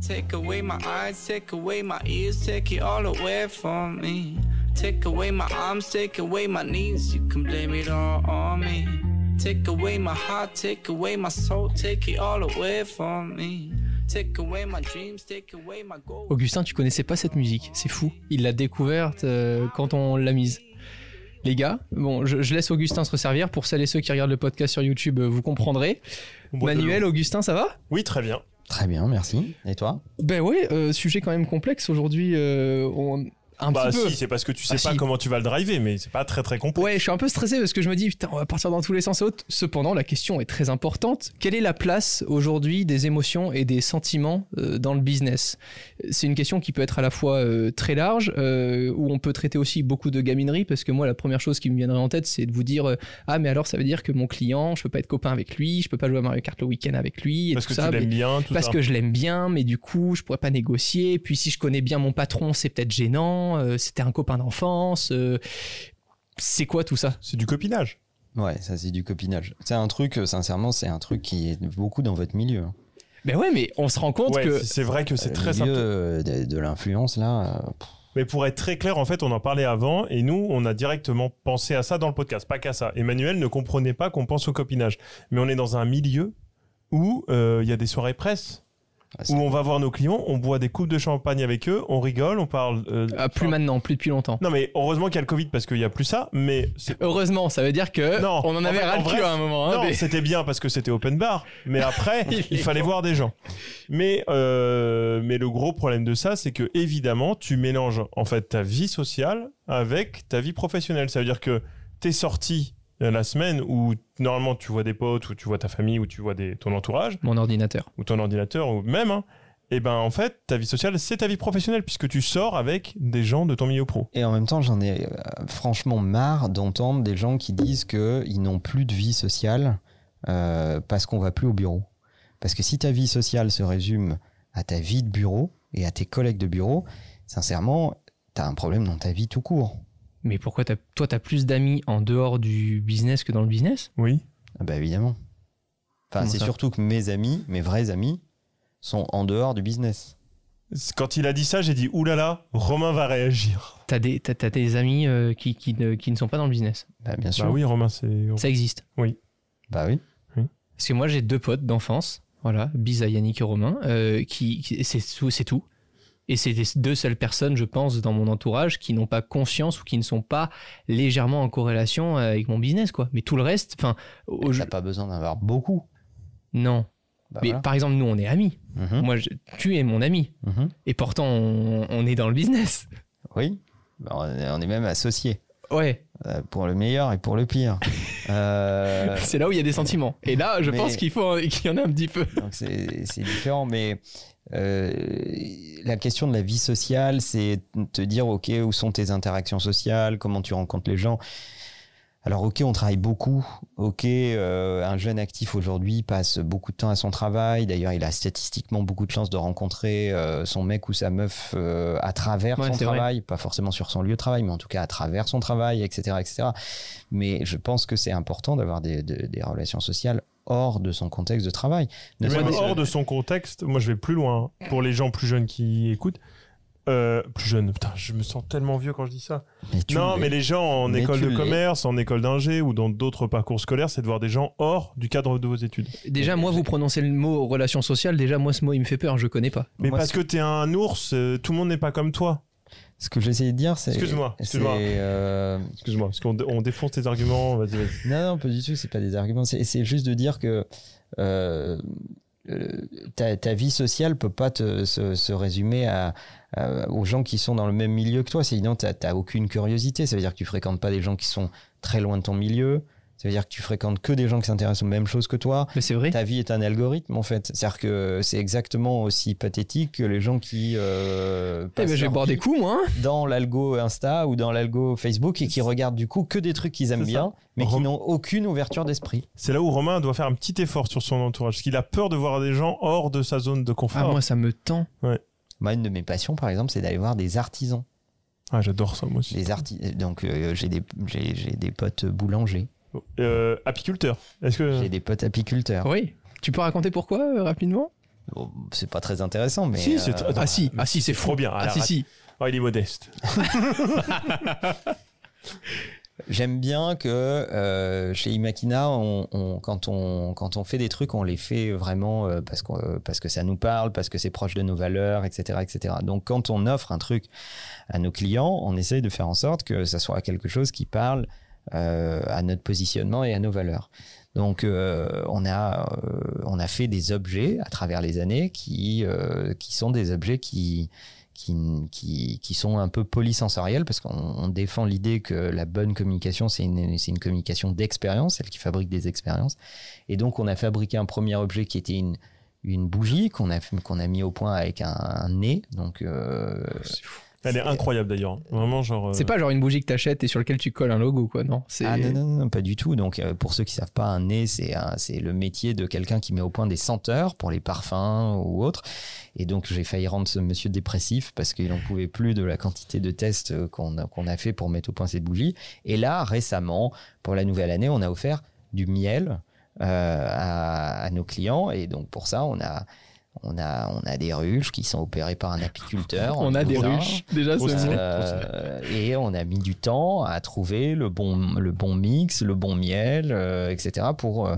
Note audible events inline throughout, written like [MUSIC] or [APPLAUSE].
Take away my eyes, take away my ears, take it all away from me. Take away my arms, take away my knees, you can blame it all on me. Take away my heart, take away my soul, take it all away from me. Take away my dreams, take away my goals. Augustin, tu connaissais pas cette musique, c'est fou. Il l'a découverte euh, quand on l'a mise. Les gars, bon, je, je laisse Augustin se resservir. Pour celles et ceux qui regardent le podcast sur YouTube, vous comprendrez. Manuel. Augustin, ça va? Oui, très bien. Très bien, merci. Et toi? Ben ouais, euh, sujet quand même complexe aujourd'hui. euh, on- un bah petit peu. si, c'est parce que tu sais Ah, pas si. comment tu vas le driver, mais c'est pas très très complexe. Ouais, je suis un peu stressé parce que je me dis, putain, on va partir dans tous les sens et autres. Cependant, la question est très importante. Quelle est la place aujourd'hui des émotions et des sentiments euh, dans le business? C'est une question qui peut être à la fois euh, très large, euh, où on peut traiter aussi beaucoup de gaminerie, parce que moi, la première chose qui me viendrait en tête, c'est de vous dire, euh, ah, mais alors ça veut dire que mon client, je peux pas être copain avec lui, je peux pas jouer à Mario Kart le week-end avec lui, et Parce tout que ça. tu l'aimes bien, tout parce ça. que je l'aime bien, mais du coup, je pourrais pas négocier. Puis si je connais bien mon patron, c'est peut-être gênant. Euh, C'était un copain d'enfance. euh, c'est quoi tout ça? C'est du copinage. Ouais, ça c'est du copinage. C'est un truc, euh, sincèrement, c'est un truc qui est beaucoup dans votre milieu. hein. Ben ouais, mais on se rend compte Ouais, que c'est- vrai que c'est très milieu simple. de, de l'influence là. pff, Mais pour être très clair, en fait, on en parlait avant et nous, on a directement pensé à ça dans le podcast, pas qu'à ça. Emmanuel ne comprenait pas qu'on pense au copinage. Mais on est dans un milieu où euh, il y a des soirées presse, ah, où on va voir nos clients, on boit des coupes de champagne avec eux, on rigole, on parle... euh, ah, plus enfin- maintenant, plus depuis longtemps. Non mais heureusement qu'il y a le Covid parce qu'il y a plus ça, mais c'est Heureusement, ça veut dire que Non, on en en avait fait, ras en le cul à un moment. hein, non, mais- c'était bien parce que c'était open bar, mais après, [LAUGHS] Il fallait con. voir des gens. Mais euh, mais le gros problème de ça, c'est que évidemment, tu mélanges en fait ta vie sociale avec ta vie professionnelle. Ça veut dire que t'es sorti la semaine où normalement tu vois des potes, ou tu vois ta famille, ou tu vois des, ton entourage, Mon ordinateur. ou ton ordinateur, ou même, hein, et ben en fait, ta vie sociale, c'est ta vie professionnelle puisque tu sors avec des gens de ton milieu pro. Et en même temps, j'en ai euh, franchement marre d'entendre des gens qui disent qu'ils n'ont plus de vie sociale euh, parce qu'on va plus au bureau. Parce que si ta vie sociale se résume à ta vie de bureau et à tes collègues de bureau, sincèrement, t'as un problème dans ta vie tout court. Mais pourquoi toi, t'as plus d'amis en dehors du business que dans le business? Oui. Ah bah évidemment. Enfin, c'est surtout que mes amis, mes vrais amis, sont en dehors du business. Quand il a dit ça, j'ai dit oulala, Romain va réagir. T'as des, t'as, t'as des amis euh, qui, qui, ne, qui ne sont pas dans le business? Bah bien sûr. Bah oui, Romain, c'est. Ça existe? Bah oui. Parce que moi, j'ai deux potes d'enfance, voilà, bis à Yannick et Romain, euh, qui, qui- c'est tout, c'est tout. Et c'est les deux seules personnes, je pense, dans mon entourage qui n'ont pas conscience ou qui ne sont pas légèrement en corrélation avec mon business, quoi. Mais tout le reste, enfin, au- T'as pas besoin d'avoir beaucoup. non. Bah Mais voilà. par exemple, nous, on est amis. Mhm, Moi, je- tu es mon ami. mhm. Et pourtant, on, on est dans le business. Oui. Bah, on, est, on est même associés. Ouais. Euh, pour le meilleur et pour le pire. [LAUGHS] Euh, C'est là où il y a des sentiments. Et là, je Mais- pense qu'il faut [LAUGHS] qu'il y en a un petit peu. c'est différent, mais euh, la question de la vie sociale, c'est te dire ok où sont tes interactions sociales, comment tu rencontres les gens? Alors ok, on travaille beaucoup. Ok, euh, un jeune actif aujourd'hui passe beaucoup de temps à son travail. D'ailleurs, il a statistiquement beaucoup de chances de rencontrer euh, son mec ou sa meuf euh, à travers Ouais, son vrai. travail, pas forcément sur son lieu de travail, mais en tout cas à travers son travail, etc., etc. Mais je pense que c'est important d'avoir des, des- des relations sociales hors de son contexte de travail. Même hors de son contexte, moi je vais plus loin. Pour les gens plus jeunes qui écoutent, euh, plus jeunes, putain, je me sens tellement vieux quand je dis ça. Mais tu non, mais les gens en Mais école de commerce, en école d'ingé ou dans d'autres parcours scolaires, c'est de voir des gens hors du cadre de vos études. Déjà, moi, vous prononcez le mot relation sociale. Déjà, moi, ce mot, il me fait peur. Je connais pas. Mais Moi, parce que t'es un ours, euh, tout le monde n'est pas comme toi. Ce que j'essayais de dire, c'est. Excuse-moi, excuse-moi. euh, Excuse-moi, parce qu'on on défonce tes arguments. Vas-y, vas-y. Non, non, pas du tout. C'est pas des arguments. C'est, c'est juste de dire que euh, euh, ta, ta vie sociale peut pas te, se, se résumer à, aux gens qui sont dans le même milieu que toi. Sinon, t'as, t'as aucune curiosité. Ça veut dire que tu fréquentes pas des gens qui sont très loin de ton milieu. Ça veut dire que tu fréquentes que des gens qui s'intéressent aux mêmes choses que toi. Mais c'est vrai. Ta vie est un algorithme en fait. C'est-à-dire que c'est exactement aussi pathétique que les gens qui euh, Eh passent ben, je vais boire des coups, moi. hein. dans l'algo Insta ou dans l'algo Facebook et qui regardent du coup que des trucs qu'ils aiment bien, mais qui n'ont aucune ouverture d'esprit. C'est là où Romain doit faire un petit effort sur son entourage, parce qu'il a peur de voir des gens hors de sa zone de Ah, confort. moi, ça me tend. Moi, une de mes passions, par exemple, c'est d'aller voir des artisans. Ah, j'adore ça, moi aussi. Des arti Donc, euh, j'ai des, j'ai, j'ai des potes boulangers, Euh, apiculteur. Est-ce que j'ai des potes apiculteurs. Oui. Tu peux raconter pourquoi, euh, rapidement? Bon, c'est pas très intéressant, mais. Si, c'est euh, Ah si, ah si, c'est trop bien. Ah Alors, si, si. Oh, il est modeste. [LAUGHS] J'aime bien que euh, chez Imakina, on, on- quand, on, quand on fait des trucs, on les fait vraiment euh, parce, euh, parce que ça nous parle, parce que c'est proche de nos valeurs, etc., etc. Donc, quand on offre un truc à nos clients, on essaye de faire en sorte que ça soit quelque chose qui parle euh, à notre positionnement et à nos valeurs. Donc, euh, on, a, euh, on a fait des objets à travers les années qui, euh, qui sont des objets qui, qui, qui, sont un peu polysensoriels parce qu'on on défend l'idée que la bonne communication, c'est une, une communication d'expérience, celle qui fabrique des expériences. Et donc, on a fabriqué un premier objet qui était une, une bougie qu'on a, qu'on a mis au point avec un, nez. Donc, euh, Elle est incroyable d'ailleurs. Vraiment, genre. euh, C'est pas genre une bougie que t'achètes et sur laquelle tu colles un logo, quoi, non c'est... Ah non, non, non, pas du tout. Donc, euh, pour ceux qui savent pas, un nez, c'est un- c'est le métier de quelqu'un qui met au point des senteurs pour les parfums ou autres. Et donc, j'ai failli rendre ce monsieur dépressif parce qu'il n'en pouvait plus de la quantité de tests qu'on a, qu'on a fait pour mettre au point cette bougie. Et là, récemment, pour la nouvelle année, on a offert du miel euh, à, à nos clients. Et donc, pour ça, on a, on a, on a des ruches qui sont opérées par un apiculteur. [LAUGHS] On a des ruches. Déjà, c'est. Euh, et on a mis du temps à trouver le bon, le bon mix, le bon miel, euh, etc. pour, euh,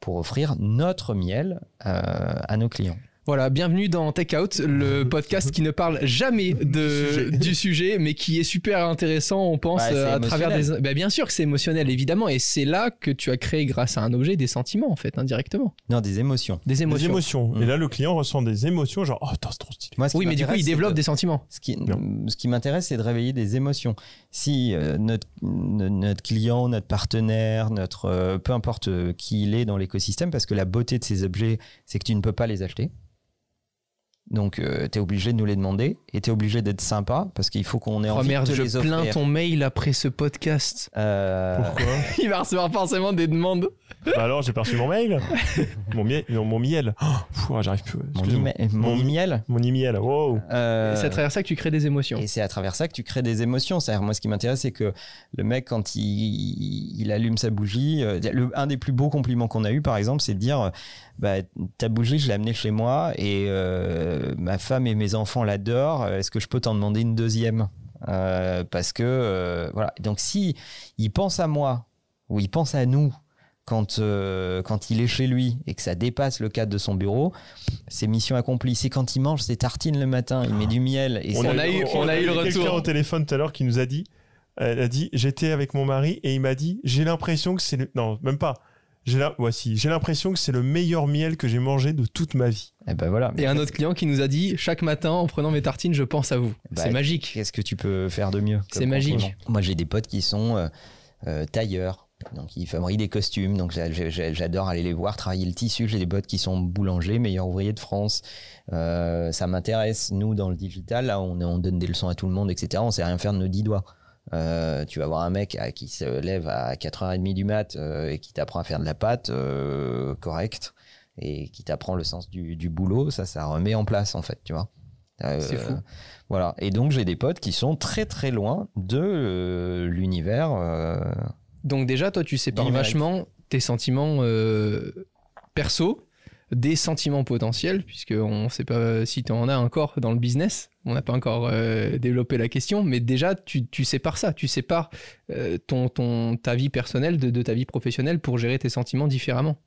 pour offrir notre miel euh, à nos clients. Voilà, bienvenue dans Take Out, le [LAUGHS] podcast qui ne parle jamais de, sujet. [LAUGHS] du sujet, mais qui est super intéressant, on pense, c'est euh, à travers des... Bah, bien sûr que c'est émotionnel, évidemment, et c'est là que tu as créé, grâce à un objet, des sentiments, en fait, indirectement. Non, des émotions. Des Des émotions. émotions. Mm. Et là, le client ressent des émotions, genre, oh, c'est trop stylé. Moi, ce qui Oui, mais du coup, il développe de- des sentiments. Ce qui, Non. ce qui m'intéresse, c'est de réveiller des émotions. Si euh, notre, no- notre client, notre partenaire, notre, euh, peu importe qui il est dans l'écosystème, parce que la beauté de ces objets, c'est que tu ne peux pas les acheter. Donc, tu es obligé de nous les demander et tu es obligé d'être sympa parce qu'il faut qu'on ait Oh envie merde, de te je les plains offrir. ton mail après ce podcast. Euh, Pourquoi [LAUGHS] Il va recevoir forcément des demandes. Bah alors, j'ai pas reçu mon mail. mon miel. Non, mon miel. Oh, pff, j'arrive plus. mon, Excusez-moi. email- mon Mon- email. Mon email. Wow. euh, c'est à travers ça que tu crées des émotions. Et c'est à travers ça que tu crées des émotions. C'est-à-dire, moi, ce qui m'intéresse, c'est que le mec, quand il, il allume sa bougie, euh, le- un des plus beaux compliments qu'on a eu, par exemple, c'est de dire, euh, bah, ta bougie, je l'ai amenée chez moi et euh, ma femme et mes enfants l'adorent. Est-ce que je peux t'en demander une deuxième? Euh, Parce que, euh, voilà. Donc, si il pense à moi ou il pense à nous quand, euh, quand il est chez lui et que ça dépasse le cadre de son bureau, c'est mission accomplie. C'est quand il mange ses tartines le matin, il met du miel. Et On ça- a eu- on a eu le quelqu'un retour. au téléphone tout à l'heure qui nous a dit, elle a dit, j'étais avec mon mari et il m'a dit, j'ai l'impression que c'est le, non, même pas. J'ai la, voici, j'ai l'impression que c'est le meilleur miel que j'ai mangé de toute ma vie. Eh ben voilà. Et un autre client qui nous a dit chaque matin en prenant mes tartines, je pense à vous. Bah, c'est magique. Qu'est-ce que tu peux faire de mieux C'est magique. Moi, j'ai des potes qui sont euh, euh, tailleurs. Donc, ils fabriquent des costumes. Donc, j'a- j'a- j'adore aller les voir travailler le tissu. J'ai des potes qui sont boulangers, meilleurs ouvriers de France. Euh, ça m'intéresse. Nous, dans le digital, là, on, on donne des leçons à tout le monde, etc. On sait rien faire de nos dix doigts. Euh, tu vas voir un mec qui se lève à 4h30 du mat euh, et qui t'apprend à faire de la pâte euh, correcte et qui t'apprend le sens du, du boulot, ça, ça remet en place, en fait, tu vois. Euh, C'est fou. Voilà. Et donc, j'ai des potes qui sont très, très loin de l'univers. Donc déjà, toi, tu sépares vachement tes sentiments perso des sentiments potentiels, puisque on ne sait pas si tu en as encore dans le business. On n'a pas encore euh, développé la question, mais déjà, tu, tu sépares ça. Tu sépares euh, ton, ton, ta vie personnelle de, de ta vie professionnelle pour gérer tes sentiments différemment.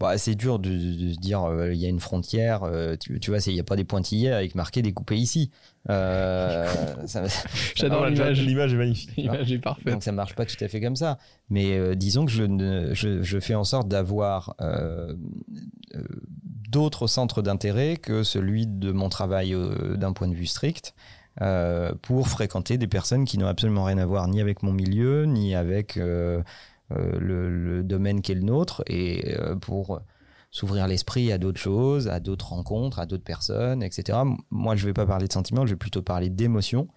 Bah, c'est dur de, de- de se dire euh, il y a une frontière. euh, tu, tu vois, il n'y a pas des pointillés avec marqué découpé ici. Euh, [LAUGHS] J'adore Ah, l'image. L'image est magnifique. L'image est parfaite. Donc ça marche pas tout à fait comme ça. Mais euh, disons que je, ne- je, je fais en sorte d'avoir euh, euh, d'autres centres d'intérêt que celui de mon travail euh, d'un point de vue strict. euh, pour fréquenter des personnes qui n'ont absolument rien à voir ni avec mon milieu, ni avec euh, le, le domaine qui est le nôtre, et euh, pour s'ouvrir l'esprit à d'autres choses, à d'autres rencontres, à d'autres personnes, etc. Moi, je vais pas parler de sentiments, je vais plutôt parler d'émotions.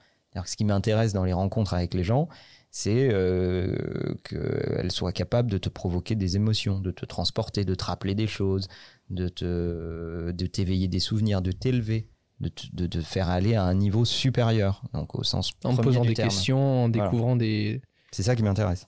Ce qui m'intéresse dans les rencontres avec les gens, c'est euh, qu'elles soient capables de te provoquer des émotions, de te transporter, de te rappeler des choses, de te de t'éveiller des souvenirs, de t'élever, de te de te faire aller à un niveau supérieur, donc au sens En posant du des terme. questions, en Voilà. découvrant des... C'est ça qui m'intéresse.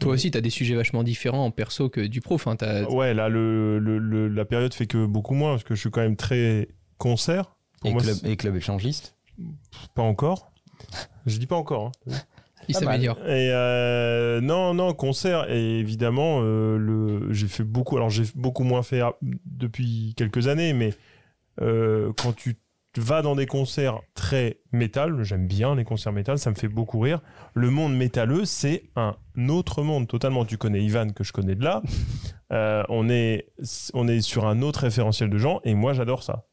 Toi aussi, tu as des sujets vachement différents en perso que du pro. Enfin, t'as- Ouais, là, le, le- le- la période fait que beaucoup moins, parce que je suis quand même très concert. Pour Et, moi, club, et club échangiste pas encore. Je dis pas encore. hein. il s'améliore. Et euh, non, non, concert. Et évidemment, euh, le, j'ai fait beaucoup. Alors, j'ai beaucoup moins fait depuis quelques années, mais euh, quand tu vas dans des concerts très métal, j'aime bien les concerts métal, ça me fait beaucoup rire. Le monde métalleux, c'est un autre monde totalement. Tu connais Ivan, que je connais de là. [LAUGHS] Euh, on, est, on est sur un autre référentiel de gens, et moi, j'adore ça.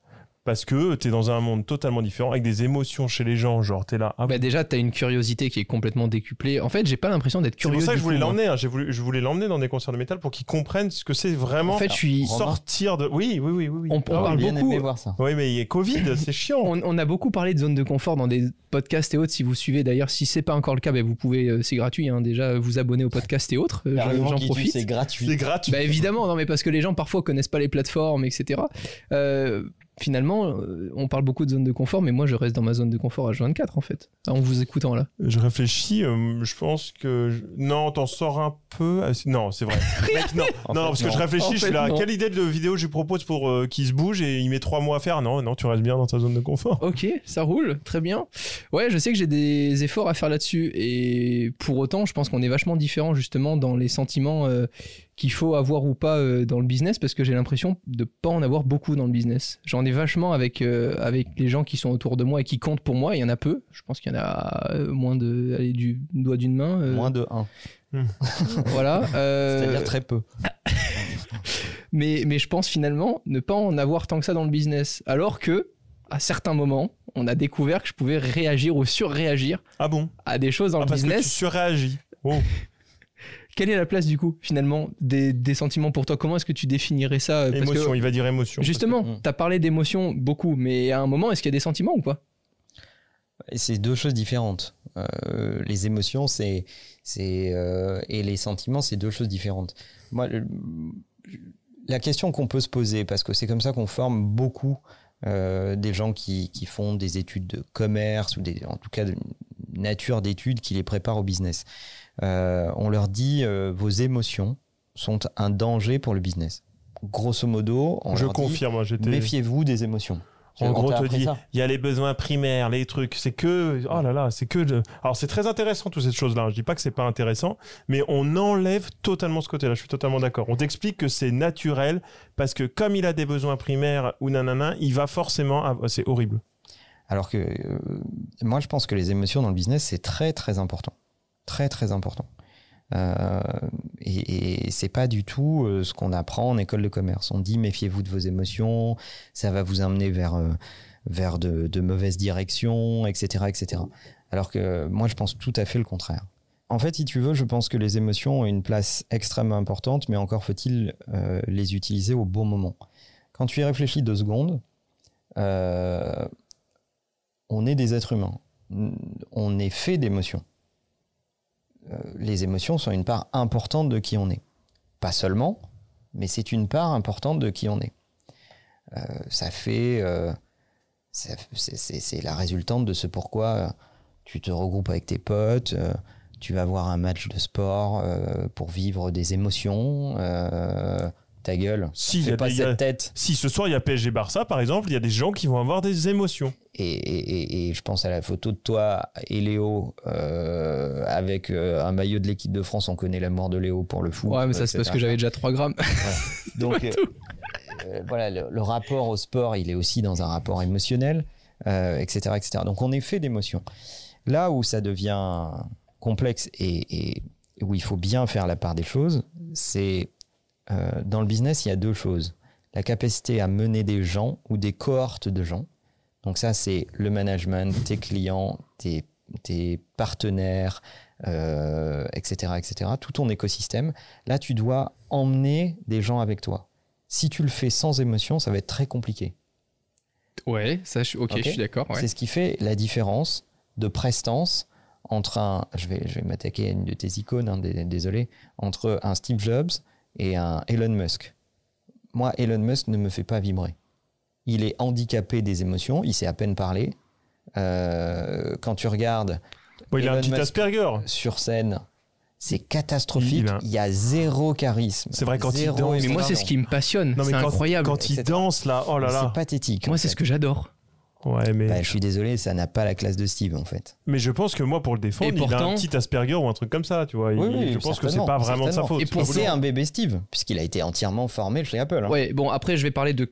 Parce que tu es dans un monde totalement différent, avec des émotions chez les gens. Genre, tu es là. ah Bah déjà, t'as une curiosité qui est complètement décuplée. En fait, j'ai pas l'impression d'être C'est curieux. pour ça que je voulais moi. l'emmener. hein. J'ai voulu- je voulais l'emmener dans des concerts de métal pour qu'il comprenne ce que c'est vraiment En fait, je suis. sortir de. Oui, oui, oui, oui. oui. On, on Ah parle bien beaucoup. aimé voir ça. Oui, mais il y a Covid, [LAUGHS] c'est chiant. On, on a beaucoup parlé de zone de confort dans des podcasts et autres. Si vous suivez d'ailleurs, si c'est pas encore le cas, ben, vous pouvez, euh, c'est gratuit, hein, déjà vous abonner au podcast et autres. Euh, j'en- profite. C'est gratuit. C'est gratuit. Bah évidemment, non mais parce que les gens parfois connaissent pas les plateformes, etc. Euh, finalement, euh, on parle beaucoup de zone de confort, mais moi je reste dans ma zone de confort H24 en fait, en vous écoutant là. Je réfléchis, euh, je pense que. je- Non, t'en sors un peu. Ah, Non, c'est vrai. [LAUGHS] Mec, non, non fait, parce que je réfléchis, En je suis là. non. Quelle idée de vidéo je lui propose pour euh, qu'il se bouge et il met trois mois à faire? Non, non, tu restes bien dans ta zone de confort. [LAUGHS] Ok, ça roule, très bien. Ouais, je sais que j'ai des efforts à faire là-dessus, et pour autant, je pense qu'on est vachement différents justement dans les sentiments euh, qu'il faut avoir ou pas euh, dans le business, parce que j'ai l'impression de pas en avoir beaucoup dans le business. J'en ai vachement avec euh, avec les gens qui sont autour de moi et qui comptent pour moi. Il y en a peu. Je pense qu'il y en a euh, moins de, allez, du doigt d'une main. euh, Moins de 1. [LAUGHS] Voilà. euh, C'est-à-dire très peu. [LAUGHS] mais, mais je pense finalement ne pas en avoir tant que ça dans le business. Alors que, à certains moments, on a découvert que je pouvais réagir ou surréagir Ah bon? à des choses dans Ah, le Parce que tu business. surréagis. Oh. [LAUGHS] Quelle est la place du coup, finalement, des, des sentiments pour toi? Comment est-ce que tu définirais ça? Parce que, Émotion, il va dire émotion. Justement, tu as parlé d'émotions beaucoup, mais à un moment, est-ce qu'il y a des sentiments ou pas? C'est deux choses différentes. Euh, les émotions, c'est, c'est euh, et les sentiments, c'est deux choses différentes. Moi, le- la question qu'on peut se poser, parce que c'est comme ça qu'on forme beaucoup euh, des gens qui, qui font des études de commerce ou des, en tout cas de nature d'études qui les préparent au business. Euh, on leur dit euh, vos émotions sont un danger pour le business. Grosso modo, on Je leur dit, confirme, j'étais. méfiez-vous des émotions. En gros, te dit, il y a les besoins primaires, les trucs. C'est que, oh là là, c'est que. de- Alors c'est très intéressant toutes ces choses-là. Je dis pas que c'est pas intéressant, mais on enlève totalement ce côté-là. Je suis totalement d'accord. On t'explique que c'est naturel parce que comme il a des besoins primaires ou nanana, il va forcément. avoir- C'est horrible. Alors que euh, moi, je pense que les émotions dans le business, c'est très très important. Très très important. Euh, et et c'est pas du tout euh, ce qu'on apprend en école de commerce. On dit méfiez-vous de vos émotions, ça va vous amener vers, euh, vers de, de mauvaises directions, etc., etc. Alors que moi, je pense tout à fait le contraire. En fait, si tu veux, je pense que les émotions ont une place extrêmement importante, mais encore faut-il les utiliser au bon moment. Quand tu y réfléchis deux secondes, on est des êtres humains. On est fait d'émotions. Euh, les émotions sont une part importante de qui on est. Pas seulement, mais c'est une part importante de qui on est. Euh, ça fait. euh, c'est- la résultante de ce pourquoi tu te regroupes avec tes potes, tu vas voir un match de sport pour vivre des émotions. Ta gueule, Si, il y a pas des- il y a- cette tête. Si ce soir il y a PSG Barça, par exemple, il y a des gens qui vont avoir des émotions. Et, et- et- et je pense à la photo de toi et Léo euh, avec euh, un maillot de l'équipe de France. On connaît la mort de Léo pour le foot. Ouais, mais ça c'est parce que j'avais déjà 3 grammes. [LAUGHS] Donc euh, euh, voilà, le, le rapport au sport, il est aussi dans un rapport émotionnel, euh, etc., etc. Donc on est fait d'émotions. Là où ça devient complexe et, et où il faut bien faire la part des choses, c'est euh, dans le business, il y a deux choses. La capacité à mener des gens ou des cohortes de gens. Donc ça, c'est le management, tes clients, tes, tes partenaires, euh, etc., etc., tout ton écosystème, là, tu dois emmener des gens avec toi. Si tu le fais sans émotion, ça va être très compliqué. Ouais, ça, je, suis d'accord. ouais. C'est ce qui fait la différence de prestance entre un, je vais, je vais m'attaquer à une de tes icônes, hein, dé- désolé, entre un Steve Jobs et un Elon Musk. Moi, Elon Musk ne me fait pas vibrer. Il est handicapé des émotions, il sait à peine parler. Euh, quand tu regardes Bon, il a un Elon petit Musk Asperger. sur scène, c'est catastrophique. Il a- Il y a zéro charisme. C'est vrai, quand il danse, Mais moi, c'est ce qui me passionne. Non, mais C'est quand- incroyable. Quand il danse là, oh là C'est là. pathétique. Moi, c'est ce que j'adore. Ouais, mais, Bah, je suis désolé, ça n'a pas la classe de Steve en fait. mais je pense que moi, pour le défendre, Et il a pourtant- un petit Asperger ou un truc comme ça, tu vois. Il- Oui, oui, je pense que c'est pas vraiment de sa faute. Et c'est pour c'est un bébé Steve, puisqu'il a été entièrement formé chez Apple. hein. Ouais, bon, après, je vais parler de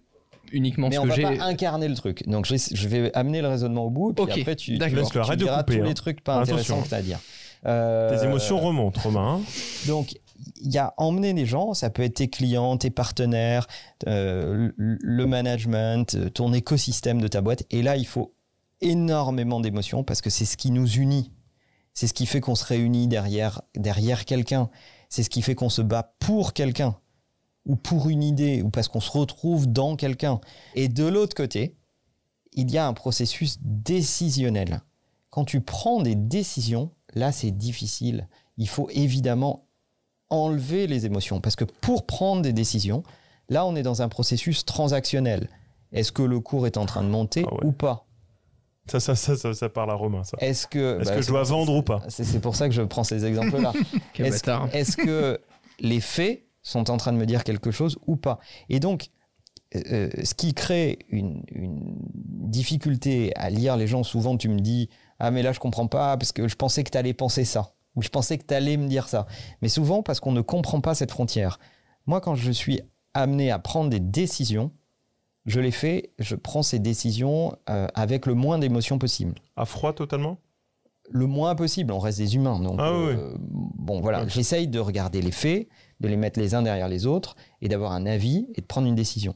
uniquement Mais ce on que va j'ai. pas incarner le truc. Donc je, je vais amener le raisonnement au bout, et puis Ok, après tu, d'accord. tu, tu arrête de diras couper, tous hein. les trucs pas Attention. intéressants que tu as à dire. Euh, Tes émotions remontent, Romain. hein. Donc, il y a emmener les gens, ça peut être tes clients, tes partenaires, euh, le management, euh, ton écosystème de ta boîte. Et là, il faut énormément d'émotions parce que c'est ce qui nous unit. C'est ce qui fait qu'on se réunit derrière, derrière quelqu'un. C'est ce qui fait qu'on se bat pour quelqu'un ou pour une idée ou parce qu'on se retrouve dans quelqu'un. Et de l'autre côté, il y a un processus décisionnel. Quand tu prends des décisions, là, c'est difficile. Il faut évidemment enlever les émotions. Parce que pour prendre des décisions, là, on est dans un processus transactionnel. Est-ce que le cours est en train de monter Ah ouais. ou pas? Ça, ça, ça, ça, ça parle à Romain, ça. Est-ce que, bah, que je dois vendre ou pas? C'est pour ça que je prends ces exemples-là. [LAUGHS] Est-ce que les faits sont en train de me dire quelque chose ou pas? Et donc, euh, ce qui crée une, une difficulté à lire les gens, souvent tu me dis Ah, mais là je comprends pas parce que je pensais que tu allais penser ça, ou je pensais que tu allais me dire ça. Mais souvent parce qu'on ne comprend pas cette frontière. Moi, quand je suis amené à prendre des décisions, je les fais, je prends ces décisions euh, avec le moins d'émotions possible À froid totalement? Le moins possible. On reste des humains. Donc, Ah oui, euh, bon, voilà. J'essaye de regarder les faits, de les mettre les uns derrière les autres et d'avoir un avis et de prendre une décision.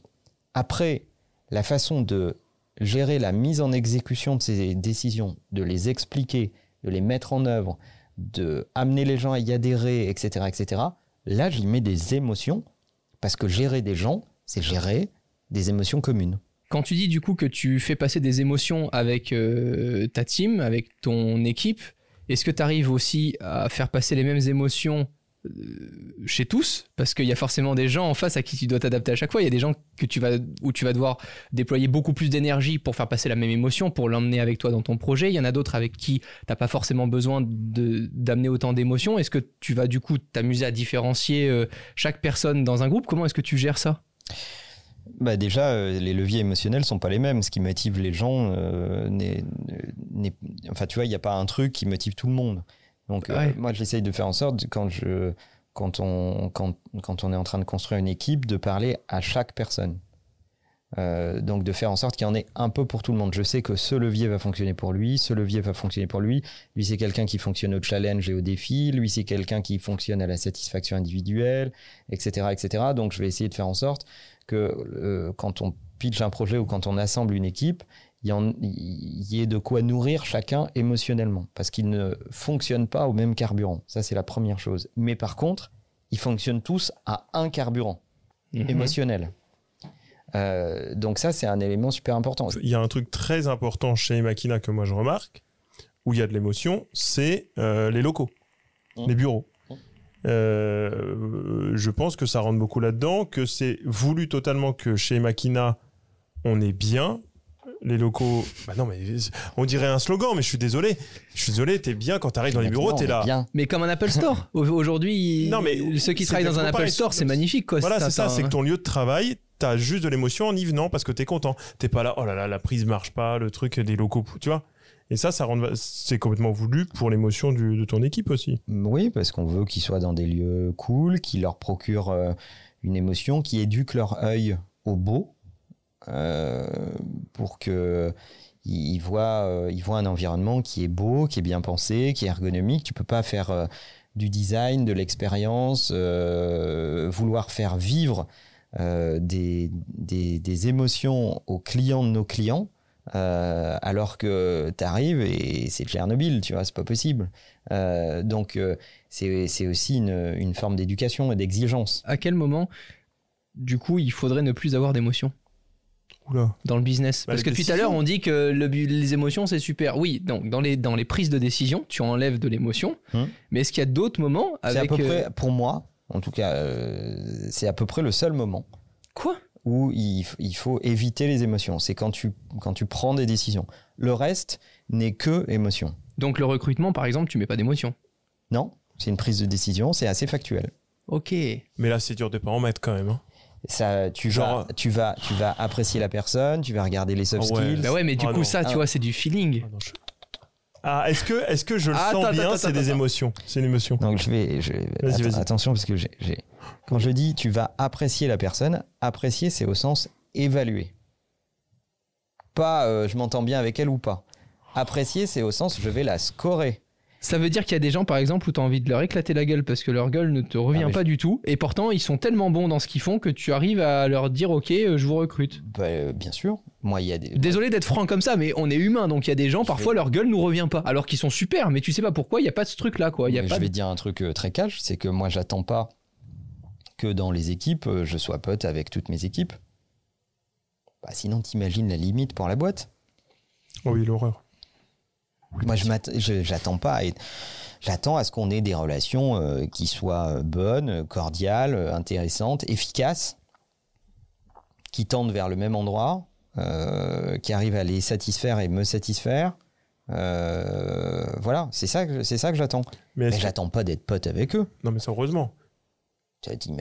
Après, la façon de gérer la mise en exécution de ces décisions, de les expliquer, de les mettre en œuvre, de amener les gens à y adhérer, etc., etc. Là, j'y mets des émotions parce que gérer des gens, c'est gérer des émotions communes. Quand tu dis du coup que tu fais passer des émotions avec euh, ta team, avec ton équipe, est-ce que tu arrives aussi à faire passer les mêmes émotions chez tous Parce qu'il y a forcément des gens en face à qui tu dois t'adapter à chaque fois. Il y a des gens que tu vas, où tu vas devoir déployer beaucoup plus d'énergie pour faire passer la même émotion, pour l'emmener avec toi dans ton projet. Il y en a d'autres avec qui t'as pas forcément besoin d'amener autant d'émotions. Est-ce que tu vas du coup t'amuser à différencier euh, chaque personne dans un groupe? Comment est-ce que tu gères ça? Bah déjà, euh, les leviers émotionnels sont pas les mêmes. Ce qui motive les gens, euh, enfin tu vois, il n'y a pas un truc qui motive tout le monde. Donc euh, Ouais. moi, j'essaye de faire en sorte quand je, quand on, quand, quand on est en train de construire une équipe, de parler à chaque personne. Euh, donc de faire en sorte qu'il y en ait un peu pour tout le monde. Je sais que ce levier va fonctionner pour lui, ce levier va fonctionner pour lui. Lui c'est quelqu'un qui fonctionne au challenge et au défi. Lui c'est quelqu'un qui fonctionne à la satisfaction individuelle, etc., etc. Donc je vais essayer de faire en sorte que euh, quand on pitch un projet ou quand on assemble une équipe, il y, ait de quoi nourrir chacun émotionnellement, parce qu'ils ne fonctionnent pas au même carburant. Ça, c'est la première chose. Mais par contre, ils fonctionnent tous à un carburant Mhm. émotionnel. Euh, donc ça, c'est un élément super important. Il y a un truc très important chez Makina que moi je remarque, où il y a de l'émotion, c'est euh, les locaux, Mm. les bureaux. Mm. Euh, je pense que ça rentre beaucoup là-dedans, que c'est voulu totalement que chez Makina, on est bien. Les locaux, bah non mais on dirait un slogan, mais je suis désolé. Je suis désolé, t'es bien quand t'arrives dans les bureaux, t'es là. Bien. Mais comme un Apple Store. [LAUGHS] Au- Aujourd'hui, Non, mais ceux qui travaillent dans un Apple. Store, c'est magnifique. Quoi. Voilà, c'est ça, c'est que ton lieu de travail, t'as juste de l'émotion en y venant parce que t'es content. T'es pas là, oh là là, la prise marche pas, le truc des locaux, tu vois. Et ça, ça rend, c'est complètement voulu pour l'émotion de ton équipe aussi. Oui, parce qu'on veut qu'ils soient dans des lieux cool, qui leur procurent euh, une émotion, qui éduquent leur œil au beau, euh, pour que ils voient, euh, ils voient un environnement qui est beau, qui est bien pensé, qui est ergonomique. Tu peux pas faire euh, du design, de l'expérience, euh, vouloir faire vivre euh, des, des, émotions aux clients de nos clients Euh, alors que tu arrives et c'est Tchernobyl, tu vois, c'est pas possible. Euh, donc euh, c'est aussi une, une forme d'éducation et d'exigence. À quel moment, du coup, il faudrait ne plus avoir d'émotions? Oula. dans le business Bah, Parce que depuis tout à l'heure, on dit que le les émotions, c'est super. Oui, donc dans les, dans les prises de décision, tu enlèves de l'émotion. Hmm. Mais est-ce qu'il y a d'autres moments C'est à avec. peu euh, près, pour moi, en tout cas, euh, c'est à peu près le seul moment Quoi? Où il, il faut éviter les émotions. C'est quand tu, quand tu prends des décisions. Le reste n'est que émotion. Donc le recrutement, par exemple, tu mets pas d'émotion? Non, c'est une prise de décision, c'est assez factuel. Ok. Mais là, c'est dur de pas en mettre quand même. hein. Ça, tu, Genre- vas, tu, vas, tu vas apprécier la personne, tu vas regarder les soft Ah ouais. skills. Bah ouais, mais du Ah coup, non. ça, tu Ah. vois, c'est du feeling. Ah, Ah, est-ce que, est-ce que je le Ah, sens attends, bien C'est des attends. émotions? C'est une émotion. Donc je vais, je Vas-y, attention parce que j'ai, j'ai- quand je dis tu vas apprécier la personne, apprécier c'est au sens évaluer. Pas euh, je m'entends bien avec elle ou pas. Apprécier c'est au sens je vais la scorer. Ça veut dire qu'il y a des gens, par exemple, où tu as envie de leur éclater la gueule parce que leur gueule ne te revient Ah, pas du tout. Et pourtant, ils sont tellement bons dans ce qu'ils font que tu arrives à leur dire Ok, euh, je vous recrute. Bah, euh, bien sûr. Moi il y a des. Désolé d'être franc comme ça, mais on est humain, donc il y a des gens, parfois leur gueule nous revient pas, alors qu'ils sont super, mais tu sais pas pourquoi, il y a pas de ce truc là, quoi. Il y a Mais pas je de- vais dire un truc euh, très cash, c'est que moi j'attends pas que dans les équipes je sois pote avec toutes mes équipes. Bah, sinon t'imagines la limite pour la boîte. Oh oui, l'horreur. Moi, je j'attends pas. J'attends à ce qu'on ait des relations euh, qui soient euh, bonnes, cordiales, euh, intéressantes, efficaces, qui tendent vers le même endroit, euh, qui arrivent à les satisfaire et me satisfaire. Euh, voilà, c'est ça, que- c'est ça que j'attends. Mais Mais j'attends pas d'être pote avec eux. Non, mais c'est heureusement.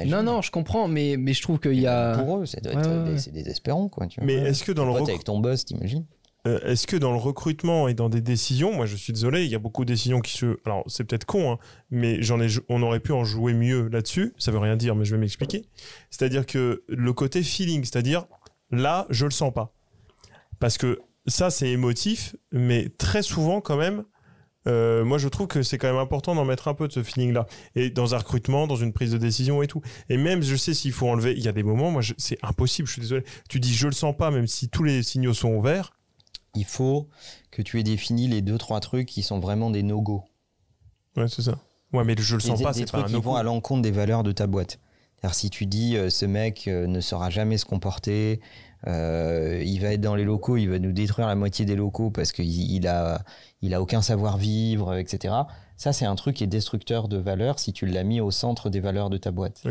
Non, non, je comprends, mais, mais je trouve qu'il y a. Pour eux, ça doit Ouais, être ouais, des- ouais. c'est désespérant, quoi. Tu. Mais est-ce que dans le Pote recru- avec ton boss, t'imagines? Euh, Est-ce que dans le recrutement et dans des décisions, moi je suis désolé, il y a beaucoup de décisions qui se. Alors c'est peut-être con, hein, mais j'en ai, on aurait pu en jouer mieux là-dessus. Ça veut rien dire, mais je vais m'expliquer. C'est-à-dire que le côté feeling, c'est-à-dire là, je le sens pas, parce que ça c'est émotif, mais très souvent quand même. euh, moi, je trouve que c'est quand même important d'en mettre un peu de ce feeling-là. Et dans un recrutement, dans une prise de décision et tout. Et même, je sais s'il faut enlever. Il y a des moments, moi, c'est impossible. Je suis désolé. Tu dis, je le sens pas, même si tous les signaux sont verts. Il faut que tu aies défini les deux, trois trucs qui sont vraiment des no-go. Ouais, c'est ça. Ouais, mais je le sens des, pas, c'est pas trucs un qui no-go. vont à l'encontre des valeurs de ta boîte. C'est-à-dire si tu dis euh, ce mec euh, ne saura jamais se comporter, euh, il va être dans les locaux, il va nous détruire la moitié des locaux parce qu'il il a, il a aucun savoir-vivre, etc. Ça, c'est un truc qui est destructeur de valeurs si tu l'as mis au centre des valeurs de ta boîte.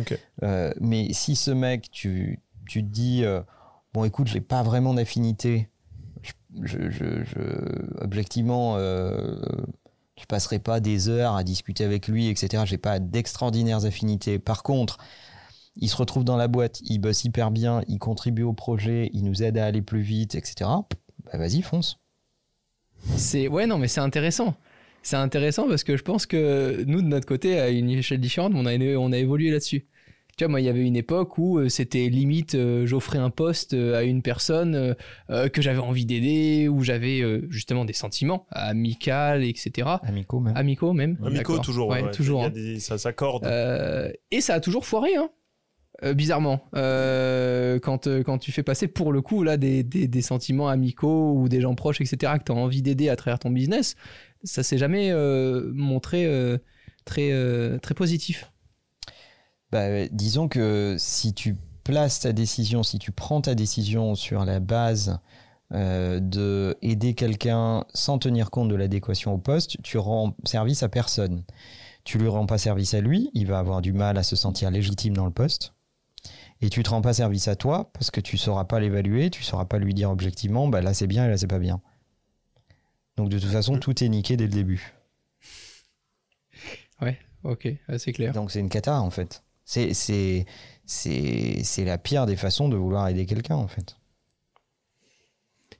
Mais si ce mec, tu, tu te dis, bon écoute, j'ai pas vraiment d'affinité, je, je, je- je- objectivement, euh, je passerai pas des heures à discuter avec lui, etc. J'ai pas d'extraordinaires affinités. Par contre, il se retrouve dans la boîte, il bosse hyper bien, il contribue au projet, il nous aide à aller plus vite, etc. Bah vas-y, fonce. C'est ouais non mais c'est intéressant. C'est intéressant parce que je pense que nous de notre côté à une échelle différente, on a on a évolué là-dessus. Tu vois, moi, il y avait une époque où euh, c'était limite, euh, j'offrais un poste euh, à une personne que j'avais envie d'aider, où j'avais euh, justement des sentiments amicaux, etc. Amicaux même. Amicaux même. Amico, D'accord. toujours. Ouais, ouais. toujours. Il y a hein. des- ça s'accorde. Euh, et ça a toujours foiré, hein. Euh, bizarrement. Euh, quand, euh, quand tu fais passer pour le coup là des, des, des sentiments amicaux ou des gens proches, etc., que tu as envie d'aider à travers ton business, ça s'est jamais euh, montré euh, très, euh, très positif. Bah, disons que si tu places ta décision, si tu prends ta décision sur la base euh, de aider quelqu'un sans tenir compte de l'adéquation au poste, tu rends service à personne. Tu lui rends pas service à lui, il va avoir du mal à se sentir légitime dans le poste. Et tu te rends pas service à toi parce que tu sauras pas l'évaluer, tu sauras pas lui dire objectivement, bah là c'est bien et là c'est pas bien. Donc de toute façon, tout est niqué dès le début. Ok, ah, c'est clair. Donc c'est une cata en fait. C'est c'est c'est c'est la pire des façons de vouloir aider quelqu'un en fait.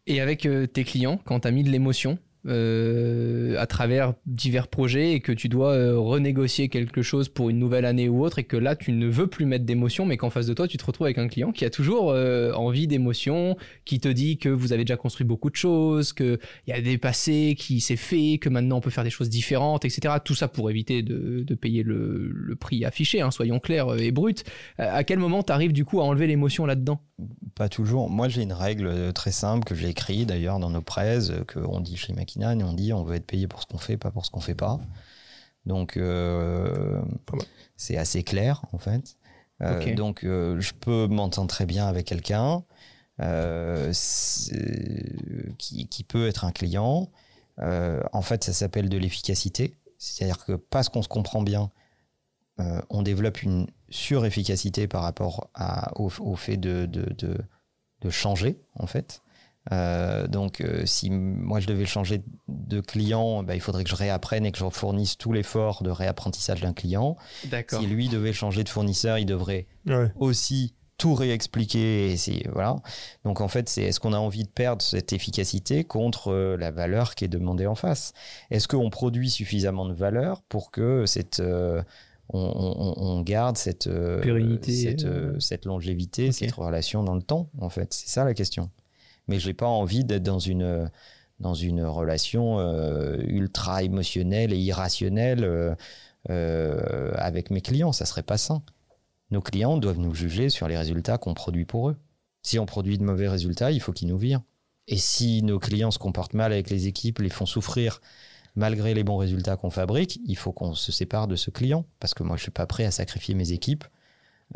Et avec euh, tes clients, quand tu as mis de l'émotion euh, à travers divers projets et que tu dois euh, renégocier quelque chose pour une nouvelle année ou autre et que là tu ne veux plus mettre d'émotion mais qu'en face de toi tu te retrouves avec un client qui a toujours euh, envie d'émotion, qui te dit que vous avez déjà construit beaucoup de choses, qu'il y a des passés qui s'est fait, que maintenant on peut faire des choses différentes, etc. Tout ça pour éviter de, payer le, prix affiché, hein, soyons clairs et bruts. À quel moment tu arrives du coup à enlever l'émotion là-dedans? Pas toujours. Moi, j'ai une règle très simple que j'ai écrite d'ailleurs dans nos presse, qu'on dit chez Et on dit on veut être payé pour ce qu'on fait, pas pour ce qu'on fait pas. Donc, euh, c'est assez clair en fait. Euh. Donc, euh, je peux m'entendre très bien avec quelqu'un euh, qui, qui peut être un client. En fait, ça s'appelle de l'efficacité. C'est-à-dire que parce qu'on se comprend bien, on développe une surefficacité par rapport à, au, au fait de, de, de, de changer, en fait. Euh, donc, euh, si moi je devais changer de client, bah, il faudrait que je réapprenne et que je fournisse tout l'effort de réapprentissage d'un client. D'accord. Si lui devait changer de fournisseur, il devrait Ouais. aussi tout réexpliquer. Et voilà. Donc en fait, c'est est-ce qu'on a envie de perdre cette efficacité contre euh, la valeur qui est demandée en face? Est-ce qu'on produit suffisamment de valeur pour que cette, euh, on, on- on garde cette, Pérennité, cette, cette longévité, cette relation dans le temps En fait, c'est ça la question. Mais j'ai pas envie d'être dans une relation euh, ultra émotionnelle et irrationnelle euh, euh, avec mes clients. Ça serait pas sain. Nos clients doivent nous juger sur les résultats qu'on produit pour eux. Si on produit de mauvais résultats, il faut qu'ils nous virent. Et si nos clients se comportent mal avec les équipes, les font souffrir malgré les bons résultats qu'on fabrique, il faut qu'on se sépare de ce client. Parce que moi, je suis pas prêt à sacrifier mes équipes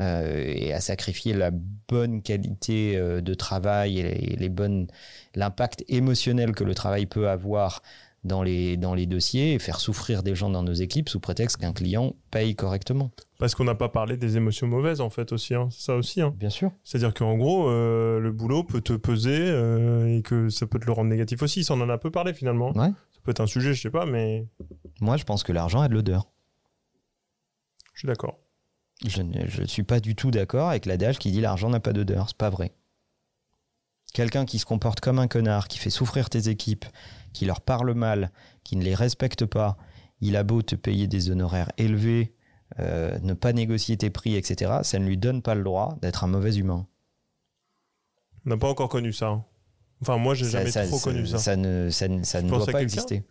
euh, et à sacrifier la bonne qualité euh, de travail et les, les bonnes, l'impact émotionnel que le travail peut avoir dans les, dans les dossiers et faire souffrir des gens dans nos équipes sous prétexte qu'un client paye correctement. Parce qu'on n'a pas parlé des émotions mauvaises, en fait, aussi. hein. Ça aussi. hein. Bien sûr. C'est-à-dire qu'en gros, euh, le boulot peut te peser euh, et que ça peut te le rendre négatif aussi. Ça, on en a un peu parlé finalement. Ouais. Ça peut être un sujet, je sais pas, mais Moi, je pense que l'argent a de l'odeur. je suis d'accord. Je ne suis pas du tout d'accord avec l'adage qui dit l'argent n'a pas d'odeur. C'est pas vrai. Quelqu'un qui se comporte comme un connard, qui fait souffrir tes équipes, qui leur parle mal, qui ne les respecte pas, il a beau te payer des honoraires élevés, euh, ne pas négocier tes prix, etc., ça ne lui donne pas le droit d'être un mauvais humain. On n'a pas encore connu ça. hein. Enfin, moi, j'ai jamais trop connu ça. Ça ne, ça ne, ça doit pas exister.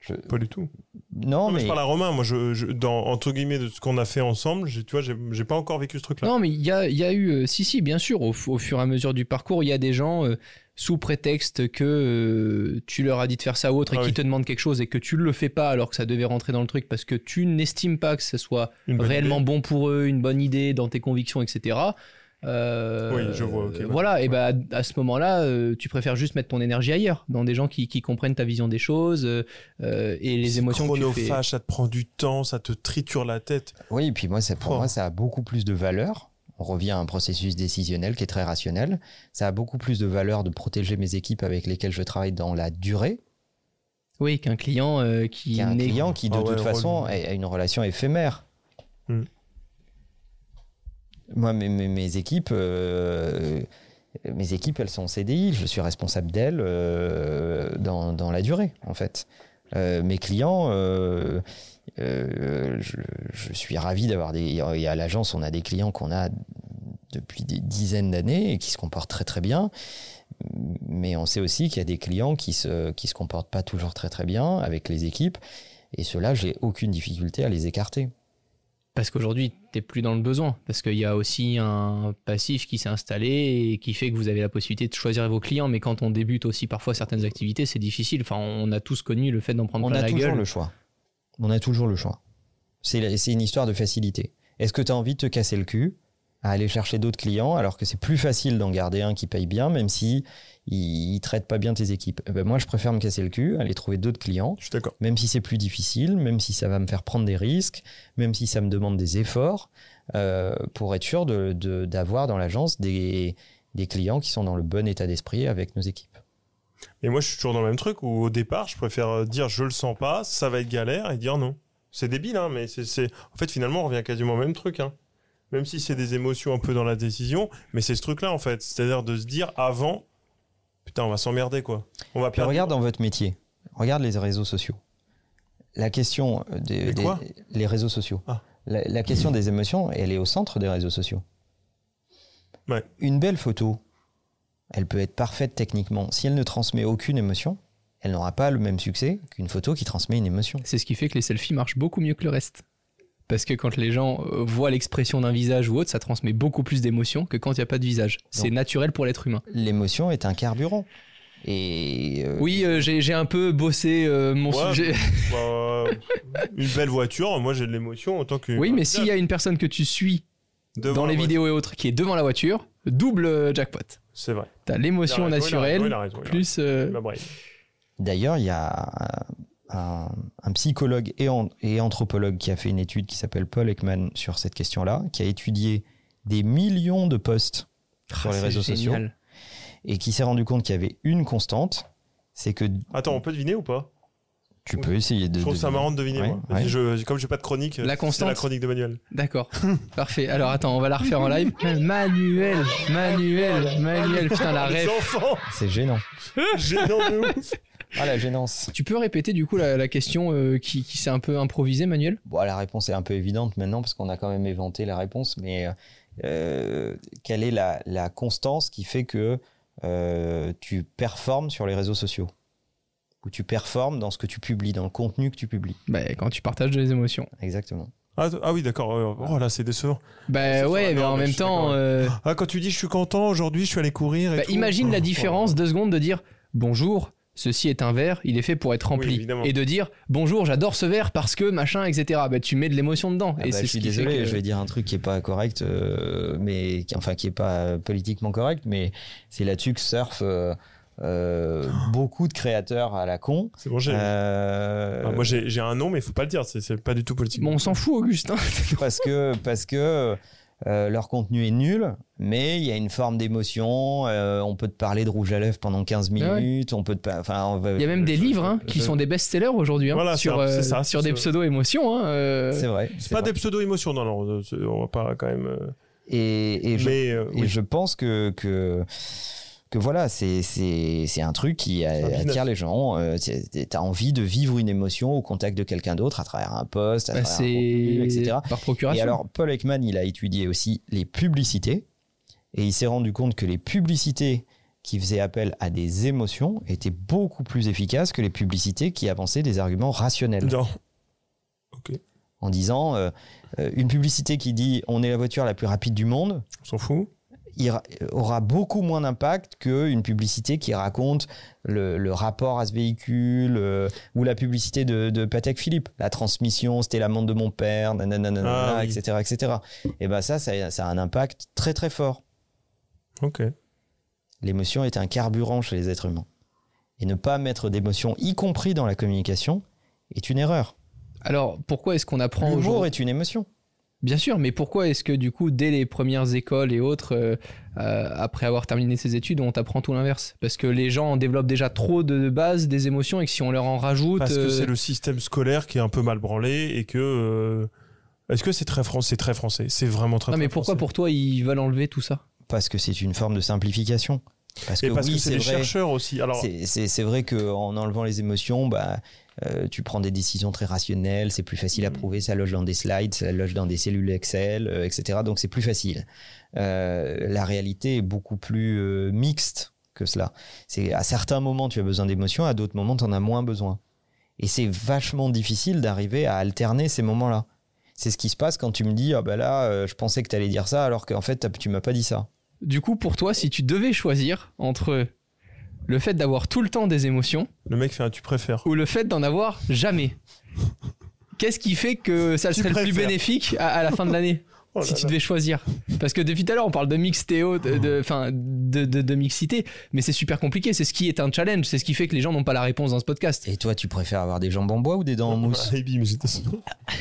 Je- Pas du tout. Non, Non, mais mais je parle à Romain. Moi, je, je- dans, entre guillemets, de ce qu'on a fait ensemble, tu vois, j'ai pas encore vécu ce truc-là. Non, mais il y a, il y a eu, euh, si, si, bien sûr, au, fur et à mesure du parcours, il y a des gens, euh, sous prétexte que euh, tu leur as dit de faire ça ou autre et Ah qui oui. te demandent quelque chose et que tu ne le fais pas alors que ça devait rentrer dans le truc parce que tu n'estimes pas que ce soit réellement idée. bon pour eux, une bonne idée dans tes convictions, etc. Euh, Oui, je vois. Voilà, et bah à ce moment-là, euh, tu préfères juste mettre ton énergie ailleurs, dans des gens qui, qui comprennent ta vision des choses euh, et les émotions que tu fais. chronophage, ça te prend du temps, ça te triture la tête. Oui, et puis moi, ça, pour Oh. moi, ça a beaucoup plus de valeur. On revient à un processus décisionnel qui est très rationnel. Ça a beaucoup plus de valeur de protéger mes équipes avec lesquelles je travaille dans la durée Oui, qu'un client euh, qui n'est- client qui, de Ah ouais, toute façon, a une relation éphémère. Hmm. Moi, mes, équipes, euh, mes équipes, elles sont en CDI. Je suis responsable d'elles euh, dans, la durée, en fait. Euh, mes clients, je, je suis ravi d'avoir des. Et à l'agence, on a des clients qu'on a depuis des dizaines d'années et qui se comportent très très bien. Mais on sait aussi qu'il y a des clients qui se qui se comportent pas toujours très très bien avec les équipes. Et ceux-là, j'ai aucune difficulté à les écarter. Parce qu'aujourd'hui, tu n'es plus dans le besoin. Parce qu'il y a aussi un passif qui s'est installé et qui fait que vous avez la possibilité de choisir vos clients. Mais quand on débute aussi parfois certaines activités, c'est difficile. Enfin, on a tous connu le fait d'en prendre On plein a la toujours gueule. le choix. On a toujours le choix. C'est une histoire de facilité. Est-ce que tu as envie de te casser le cul à aller chercher d'autres clients alors que c'est plus facile d'en garder un qui paye bien, même si il, il traite pas bien tes équipes Eh ben, Moi, je préfère me casser le cul, aller trouver d'autres clients, Je suis d'accord. même si c'est plus difficile, même si ça va me faire prendre des risques, même si ça me demande des efforts, euh, pour être sûr de- de- d'avoir dans l'agence des, des clients qui sont dans le bon état d'esprit avec nos équipes. Et moi, je suis toujours dans le même truc où au départ, je préfère euh, dire je le sens pas, ça va être galère et dire non. C'est débile, hein, mais c'est, c'est- En fait, finalement, on revient quasiment au même truc. Hein. Même si c'est des émotions un peu dans la décision, mais c'est ce truc-là, en fait. C'est-à-dire de se dire avant, putain, on va s'emmerder, quoi. On va perdre. regarde dans votre métier, regarde les réseaux sociaux. La question des, Les des- quoi les réseaux sociaux. Ah. La, la question des émotions, elle est au centre des réseaux sociaux. Ouais. Une belle photo, elle peut être parfaite techniquement. Si elle ne transmet aucune émotion, elle n'aura pas le même succès qu'une photo qui transmet une émotion. C'est ce qui fait que les selfies marchent beaucoup mieux que le reste. Parce que quand les gens euh, voient l'expression d'un visage ou autre, ça transmet beaucoup plus d'émotions que quand il n'y a pas de visage. C'est naturel pour l'être humain. L'émotion est un carburant. Et euh, Oui, euh, j'ai un peu bossé euh, mon Ouais. sujet. [LAUGHS] Bah, [LAUGHS] une belle voiture, moi j'ai de l'émotion en tant que. Oui, mais s'il y a une personne que tu suis Devant dans les voiture. vidéos et autres qui est devant la voiture, double jackpot. C'est vrai. T'as l'émotion naturelle plus. euh. D'ailleurs, il y a un, un psychologue et, an- et anthropologue qui a fait une étude qui s'appelle Paul Ekman sur cette question-là, qui a étudié des millions de posts sur ah, les c'est réseaux sociaux et qui s'est rendu compte qu'il y avait une constante, c'est que Attends, on peut deviner ou pas? Tu peux essayer de. Je trouve ça marrant de deviner. Ouais, moi. ouais. Je, comme j'ai pas de chronique, La c'est constante. la chronique de Manuel. D'accord. [LAUGHS] Parfait. Alors attends, on va la refaire en live. [LAUGHS] Manuel, Manuel, Manuel. Putain, la Les rêve. C'est gênant. [LAUGHS] Gênant de ouf Ah, la gênance. Tu peux répéter du coup la, la question euh, qui, qui s'est un peu improvisée, Manuel? Bon, la réponse est un peu évidente maintenant parce qu'on a quand même éventé la réponse, mais euh, quelle est la, la constance qui fait que euh, tu performes sur les réseaux sociaux? Ou tu performes dans ce que tu publies, dans le contenu que tu publies? Bah, Quand tu partages des émotions. Exactement. ah, ah oui, d'accord. euh, Oh là, c'est décevant. Bah ouais, mais en même temps, euh, Ah, quand tu dis je suis content, aujourd'hui je suis allé courir et bah, tout. imagine la Oh, différence, deux secondes, de dire bonjour, ceci est un verre, il est fait pour être rempli. et de dire bonjour, j'adore ce verre parce que machin, etc. Bah tu mets de l'émotion dedans. Ah et bah, c'est je suis désolé, que- je vais dire un truc qui est pas correct, euh, mais qui, enfin qui est pas politiquement correct, mais c'est là-dessus que surfent euh, euh, beaucoup de créateurs à la con. C'est bon, j'ai. Euh, Ah, moi j'ai un nom, mais il faut pas le dire, c'est- c'est pas du tout politique. Bon, on s'en fout, Augustin. [LAUGHS] parce que parce que euh, leur contenu est nul, mais il y a une forme d'émotion. euh, on peut te parler de rouge à lèvres pendant 15 Ah ouais. minutes. On peut te, enfin, Il y a même des je- livres hein, je- qui je- sont des best-sellers aujourd'hui hein, Voilà, sur, c'est- euh, ça, sur des pseudo-émotions. hein, euh, c'est vrai. C'est pas vrai. des pseudo-émotions, non, non, on va pas quand même. euh, Et, et je, Mais euh, et oui. je pense que que que voilà, c'est un truc qui attire les gens. Euh, c'est- T'as envie de vivre une émotion au contact de quelqu'un d'autre à travers un post, à bah, travers un contenu, etc. par Et procuration. alors, Paul Ekman, il a étudié aussi les publicités. Et il s'est rendu compte que les publicités qui faisaient appel à des émotions étaient beaucoup plus efficaces que les publicités qui avançaient des arguments rationnels. Non. En disant, euh, euh, une publicité qui dit on est la voiture la plus rapide du monde, On s'en fout. Aura beaucoup moins d'impact qu'une publicité qui raconte le, le rapport à ce véhicule euh, ou la publicité de, de Patek Philippe. La transmission, c'était la montre de mon père, nanana, nanana, Ah oui. etc., etc. Et ben ça, ça, ça a un impact très très fort. Ok. L'émotion est un carburant chez les êtres humains. Et ne pas mettre d'émotion, y compris dans la communication, est une erreur. Alors, pourquoi est-ce qu'on apprend L'humour est une émotion. Bien sûr, mais pourquoi est-ce que du coup, dès les premières écoles et autres, euh, euh, après avoir terminé ses études, on t'apprend tout l'inverse? Parce que les gens en développent déjà trop de base des émotions et que si on leur en rajoute... Parce que euh, c'est le système scolaire qui est un peu mal branlé et que. euh, Est-ce que c'est très français C'est très français? C'est vraiment très. Non, mais très pourquoi français. pour toi ils veulent enlever tout ça? Parce que c'est une forme de simplification. Parce que parce oui, que c'est des vrai. chercheurs aussi. Alors, c'est vrai qu'en enlevant les émotions, bah, euh, tu prends des décisions très rationnelles, c'est plus facile à Mm. prouver, ça loge dans des slides, ça loge dans des cellules Excel, euh, etc. Donc c'est plus facile. Euh, la réalité est beaucoup plus mixte que cela. C'est à certains moments tu as besoin d'émotions, à d'autres moments tu en as moins besoin. Et c'est vachement difficile d'arriver à alterner ces moments-là. C'est ce qui se passe quand tu me dis ah bah là euh, je pensais que tu allais dire ça alors qu'en fait tu m'as pas dit ça. Du coup, pour toi, si tu devais choisir entre le fait d'avoir tout le temps des émotions le mec fait un tu préfères. ou le fait d'en avoir jamais, qu'est-ce qui fait que ça Tu serait le plus bénéfique à, à la fin de l'année [LAUGHS] Oh si tu devais choisir? Parce que depuis tout à l'heure, on parle de mixtéo, de, de, enfin, de, de, de mixité, mais c'est super compliqué. C'est ce qui est un challenge. C'est ce qui fait que les gens n'ont pas la réponse dans ce podcast. Et toi tu préfères avoir des jambes en bois ou des dents en mousse? Ah,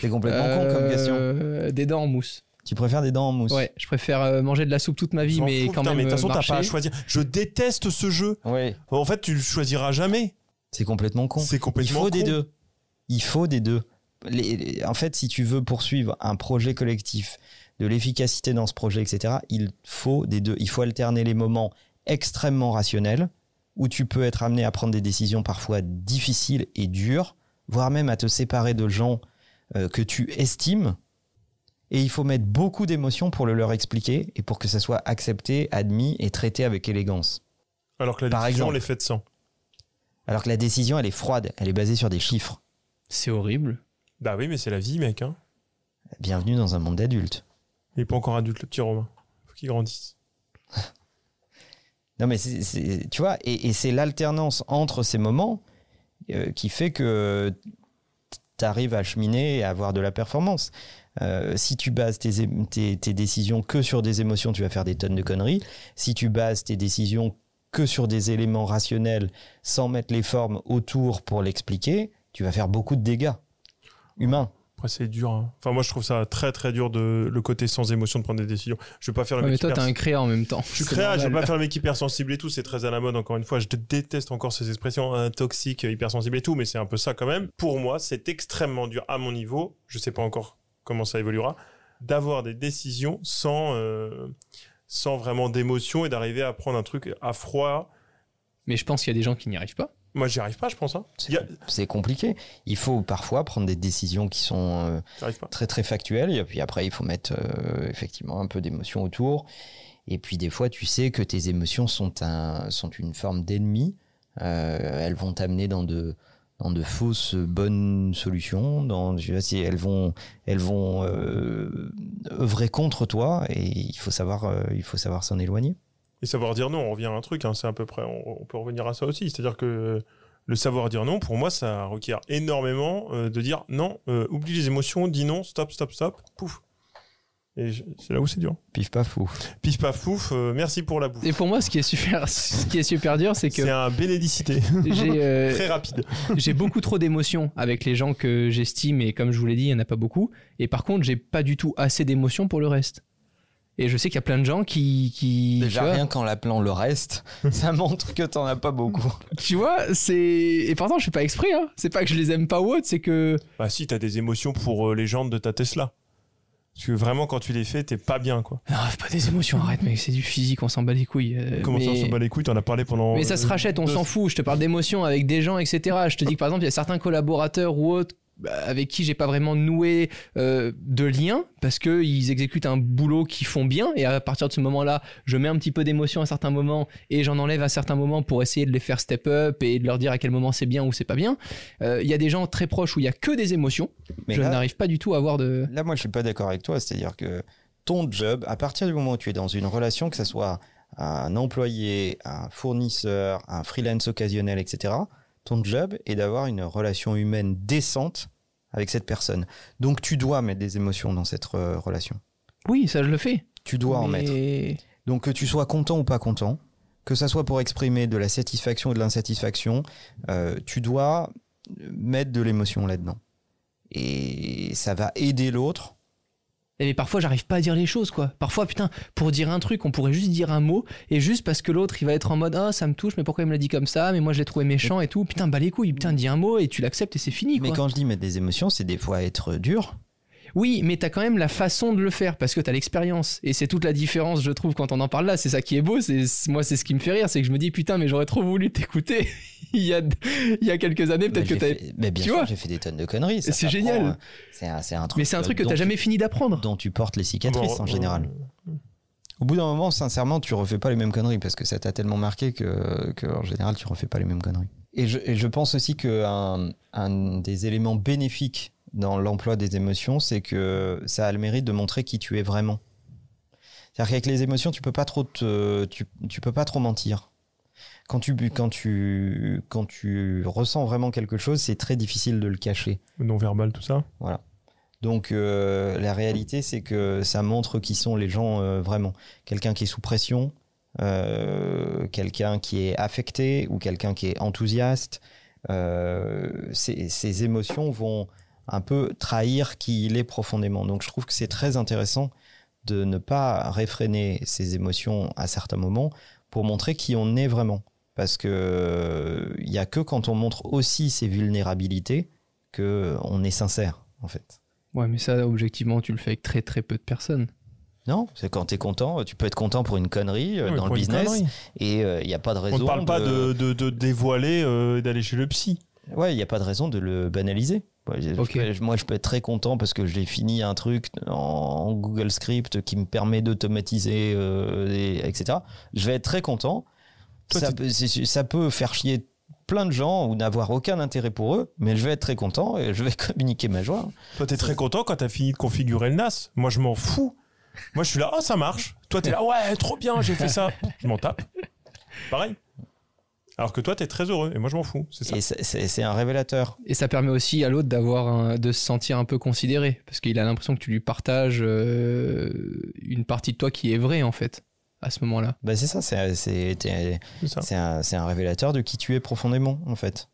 C'est complètement con comme question. Euh, Des dents en mousse. Tu préfères des dents en mousse Ouais, je préfère euh, manger de la soupe toute ma vie, mais fout, quand putain, même. Mais de toute façon, euh, t'as pas à choisir. Je déteste ce jeu. Ouais. En fait, tu le choisiras jamais. C'est complètement con. C'est Il complètement. faut des deux. Il faut des deux. Les- les- en fait, si tu veux poursuivre un projet collectif, de l'efficacité dans ce projet, etc., il faut des deux. Il faut alterner les moments extrêmement rationnels où tu peux être amené à prendre des décisions parfois difficiles et dures, voire même à te séparer de gens euh, que tu estimes. Et il faut mettre beaucoup d'émotions pour le leur expliquer et pour que ça soit accepté, admis et traité avec élégance. Alors que la Par décision, exemple. on les fait sans. Alors que la décision, elle est froide, elle est basée sur des chiffres. C'est horrible. Bah oui, mais c'est la vie, mec. Hein. Bienvenue dans un monde d'adultes. Il est pas encore adulte, le petit Romain. Faut qu'il grandisse. [LAUGHS] Non, mais c'est- c'est- tu vois, et, et c'est l'alternance entre ces moments euh, qui fait que tu arrives à cheminer et à avoir de la performance. Euh, si tu bases tes, é- tes- tes décisions que sur des émotions, tu vas faire des tonnes de conneries. Si tu bases tes décisions que sur des éléments rationnels sans mettre les formes autour pour l'expliquer, tu vas faire beaucoup de dégâts humains. Après, c'est dur. hein. Enfin, moi, je trouve ça très, très dur de le côté sans émotion de prendre des décisions. Je vais pas faire le Ouais, mais mec toi, hyper- t'es un créa en même temps. Je suis créa, je vais pas faire le mec hypersensible et tout, c'est très à la mode encore une fois. Je déteste encore ces expressions hein, toxiques, hypersensible et tout, mais c'est un peu ça quand même. Pour moi, c'est extrêmement dur à mon niveau, je sais pas encore comment ça évoluera, d'avoir des décisions sans, euh, sans vraiment d'émotion et d'arriver à prendre un truc à froid. Mais je pense qu'il y a des gens qui n'y arrivent pas. Moi, j'y arrive pas, je pense. Hein. A- C'est compliqué. Il faut parfois prendre des décisions qui sont euh, très très factuelles et puis après il faut mettre euh, effectivement un peu d'émotion autour. Et puis des fois tu sais que tes émotions sont, un, sont une forme d'ennemi. Euh, elles vont t'amener dans de, dans de fausses bonnes solutions. Dans, elles vont, elles vont euh, œuvrer contre toi et il faut savoir, euh, il faut savoir s'en éloigner. Et savoir dire non, on revient à un truc, hein, c'est à peu près, on, peut revenir à ça aussi. C'est-à-dire que le savoir dire non, pour moi, ça requiert énormément euh, de dire non, oublie les émotions, dis non, stop, stop, stop, pouf. Et c'est là où c'est dur. Pif paf fou. Pif paf pouf, euh, merci pour la bouffe. Et pour moi, ce qui est super, [LAUGHS] ce qui est super dur, c'est que C'est un bénédicité, [LAUGHS] j'ai euh, [LAUGHS] très rapide. j'ai beaucoup trop d'émotions avec les gens que j'estime et comme je vous l'ai dit, il n'y en a pas beaucoup. Et par contre, j'ai pas du tout assez d'émotions pour le reste. Et je sais qu'il y a plein de gens qui, qui Déjà rien qu'en l'appelant le reste, ça montre que t'en as pas beaucoup. tu vois, c'est et pourtant je fais pas exprès. Hein. C'est pas que je les aime pas ou autre, c'est que Bah si, t'as des émotions pour euh, les jantes de ta Tesla. Parce que vraiment, quand tu les fais, t'es pas bien, quoi. non, pas des émotions. Arrête, mec, c'est du physique, on s'en bat les couilles. euh, Comment ça, on mais- se bat les couilles? T'en as parlé pendant... Mais ça se rachète, on s'en fout. Je te parle d'émotions avec des gens, etc. Je te dis que par exemple, il y a certains collaborateurs ou autres avec qui j'ai pas vraiment noué euh, de lien parce que ils exécutent un boulot qu'ils font bien et à partir de ce moment-là, je mets un petit peu d'émotion à certains moments et j'en enlève à certains moments pour essayer de les faire step up et de leur dire à quel moment c'est bien ou c'est pas bien. Euh, Il y a des gens très proches où il y a que des émotions. Mais je n'arrive pas du tout à avoir de. Là, moi, je suis pas d'accord avec toi. C'est-à-dire que ton job, à partir du moment où tu es dans une relation, que ce soit un employé, un fournisseur, un freelance occasionnel, etc., ton job est d'avoir une relation humaine décente avec cette personne. Donc, tu dois mettre des émotions dans cette euh, relation. Oui, ça je le fais. Tu dois en mettre. Donc, que tu sois content ou pas content, que ça soit pour exprimer de la satisfaction ou de l'insatisfaction, euh, tu dois mettre de l'émotion là-dedans. Et ça va aider l'autre Mais parfois, j'arrive pas à dire les choses, quoi. Parfois, putain, pour dire un truc, on pourrait juste dire un mot, et juste parce que l'autre, il va être en mode, ah, ça me touche, mais pourquoi il me l'a dit comme ça, mais moi, je l'ai trouvé méchant et tout. Putain, bah les couilles, putain, dis un mot et tu l'acceptes et c'est fini, Mais quoi. quand je dis mettre des émotions, c'est des fois être dur. Oui, mais t'as quand même la façon de le faire parce que t'as l'expérience. Et c'est toute la différence, je trouve, quand on en parle là. C'est ça qui est beau. C'est moi, c'est ce qui me fait rire, c'est que je me dis putain, mais j'aurais trop voulu t'écouter [LAUGHS] il y a il y a quelques années. Peut-être que J'ai t'avais. fait- mais bien tu sûr, vois j'ai fait des tonnes de conneries. C'est génial. euh, C'est un, un truc. Mais c'est un truc que t'as jamais fini d'apprendre. dont tu portes les cicatrices Bon, en euh, général. Au bout d'un moment, sincèrement, tu refais pas les mêmes conneries parce que ça t'a tellement marqué que, que, en général, tu refais pas les mêmes conneries. Et je, et je pense aussi qu'un un des éléments bénéfiques dans l'emploi des émotions, c'est que ça a le mérite de montrer qui tu es vraiment. C'est-à-dire qu'avec les émotions, tu peux pas trop te, tu, tu peux pas trop mentir. Quand tu, quand tu, quand tu ressens vraiment quelque chose, c'est très difficile de le cacher. Non-verbal, tout ça? Voilà. Donc euh, la réalité, c'est que ça montre qui sont les gens euh, vraiment. Quelqu'un qui est sous pression, euh, quelqu'un qui est affecté ou quelqu'un qui est enthousiaste. Ces émotions vont un peu trahir qui il est profondément. Donc je trouve que c'est très intéressant de ne pas réfréner ses émotions à certains moments pour montrer qui on est vraiment. Parce que il n'y a que quand on montre aussi ses vulnérabilités que on est sincère, en fait. Ouais, mais ça, objectivement, tu le fais avec très très peu de personnes. Non, c'est quand tu es content, tu peux être content pour une connerie euh, dans le business et il n'y a pas de raison. On ne parle pas de, de, de dévoiler euh, et d'aller chez le psy. Ouais, il n'y a pas de raison de le banaliser. Je moi, je peux être très content parce que j'ai fini un truc en Google Script qui me permet d'automatiser, euh, et- etc. Je vais être très content. Toi, ça, ça peut faire chier plein de gens ou n'avoir aucun intérêt pour eux, mais je vais être très content et je vais [LAUGHS] communiquer ma joie. Toi, t'es très content quand t'as fini de configurer le NAS. Moi, je m'en fous. Moi, je suis là, oh, ça marche. Toi, t'es là, ouais, trop bien, j'ai fait ça. Je m'en tape. Pareil. Alors que toi, t'es très heureux et moi, je m'en fous. C'est ça. Et c'est- un révélateur. Et ça permet aussi à l'autre d'avoir un- de se sentir un peu considéré parce qu'il a l'impression que tu lui partages euh, une partie de toi qui est vraie en fait à ce moment-là. Bah, c'est ça, c'est c'est- un, c'est un révélateur de qui tu es profondément, en fait.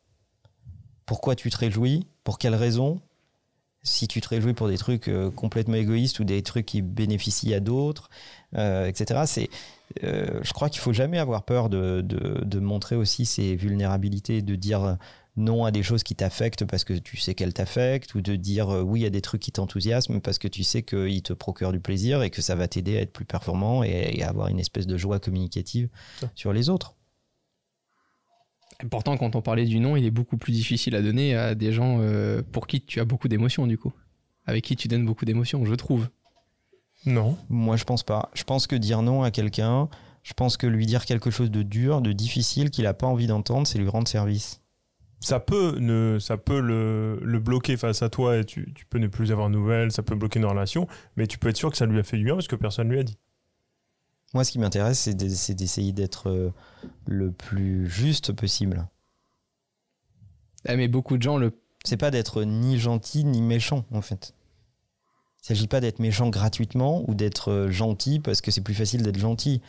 Pourquoi tu te réjouis Pour quelles raisons Si tu te réjouis pour des trucs euh, complètement égoïstes ou des trucs qui bénéficient à d'autres, euh, etc. C'est, euh, je crois qu'il faut jamais avoir peur de, de- de montrer aussi ses vulnérabilités, de dire non à des choses qui t'affectent parce que tu sais qu'elles t'affectent, ou de dire oui à des trucs qui t'enthousiasment parce que tu sais qu'ils te procurent du plaisir et que ça va t'aider à être plus performant et, et à avoir une espèce de joie communicative sur les autres. Et pourtant, quand on parlait du nom, il est beaucoup plus difficile à donner à des gens euh, pour qui tu as beaucoup d'émotions du coup, avec qui tu donnes beaucoup d'émotions, je trouve. Non. Moi, je pense pas. Je pense que dire non à quelqu'un, je pense que lui dire quelque chose de dur, de difficile, qu'il a pas envie d'entendre, c'est lui rendre service. Ça peut, ne, ça peut le, le bloquer face à toi et tu, tu peux ne plus avoir de nouvelles, ça peut bloquer une relation, mais tu peux être sûr que ça lui a fait du bien parce que personne lui a dit. Moi, ce qui m'intéresse, c'est d'e- c'est d'essayer d'être euh, le plus juste possible. Ah, mais beaucoup de gens le. C'est pas d'être ni gentil ni méchant, en fait. Il s'agit pas d'être méchant gratuitement ou d'être euh, gentil parce que c'est plus facile d'être gentil.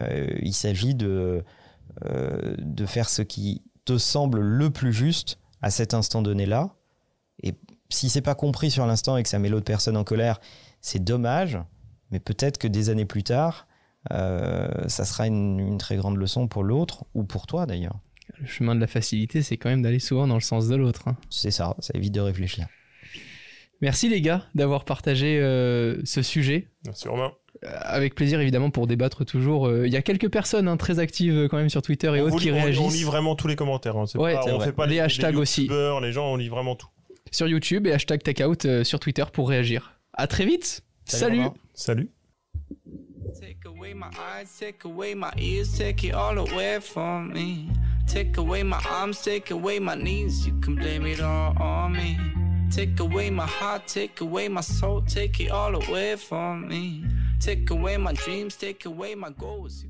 Euh, il s'agit de, euh, de faire ce qui te semble le plus juste à cet instant donné-là. Et si c'est pas compris sur l'instant et que ça met l'autre personne en colère, c'est dommage. Mais peut-être que des années plus tard, ça sera une, une très grande leçon pour l'autre ou pour toi d'ailleurs. Le chemin de la facilité, c'est quand même d'aller souvent dans le sens de l'autre. hein. C'est ça, ça évite de réfléchir. Merci les gars d'avoir partagé euh, ce sujet. Merci Romain. Euh, Avec plaisir évidemment pour débattre toujours. Euh, Il y a quelques personnes hein, très actives euh, quand même sur Twitter et On, autres qui réagissent on lit vraiment tous les commentaires. hein. Ouais, pas- on vrai. fait pas Les hashtags aussi. Les gens, on lit vraiment tout. sur YouTube et hashtag takeout euh, sur Twitter pour réagir. À très vite. Salut. Romain. Salut. Take away my eyes, take away my ears, take it all away from me. Take away my arms, take away my knees, you can blame it all on me. Take away my heart, take away my soul, take it all away from me. Take away my dreams, take away my goals,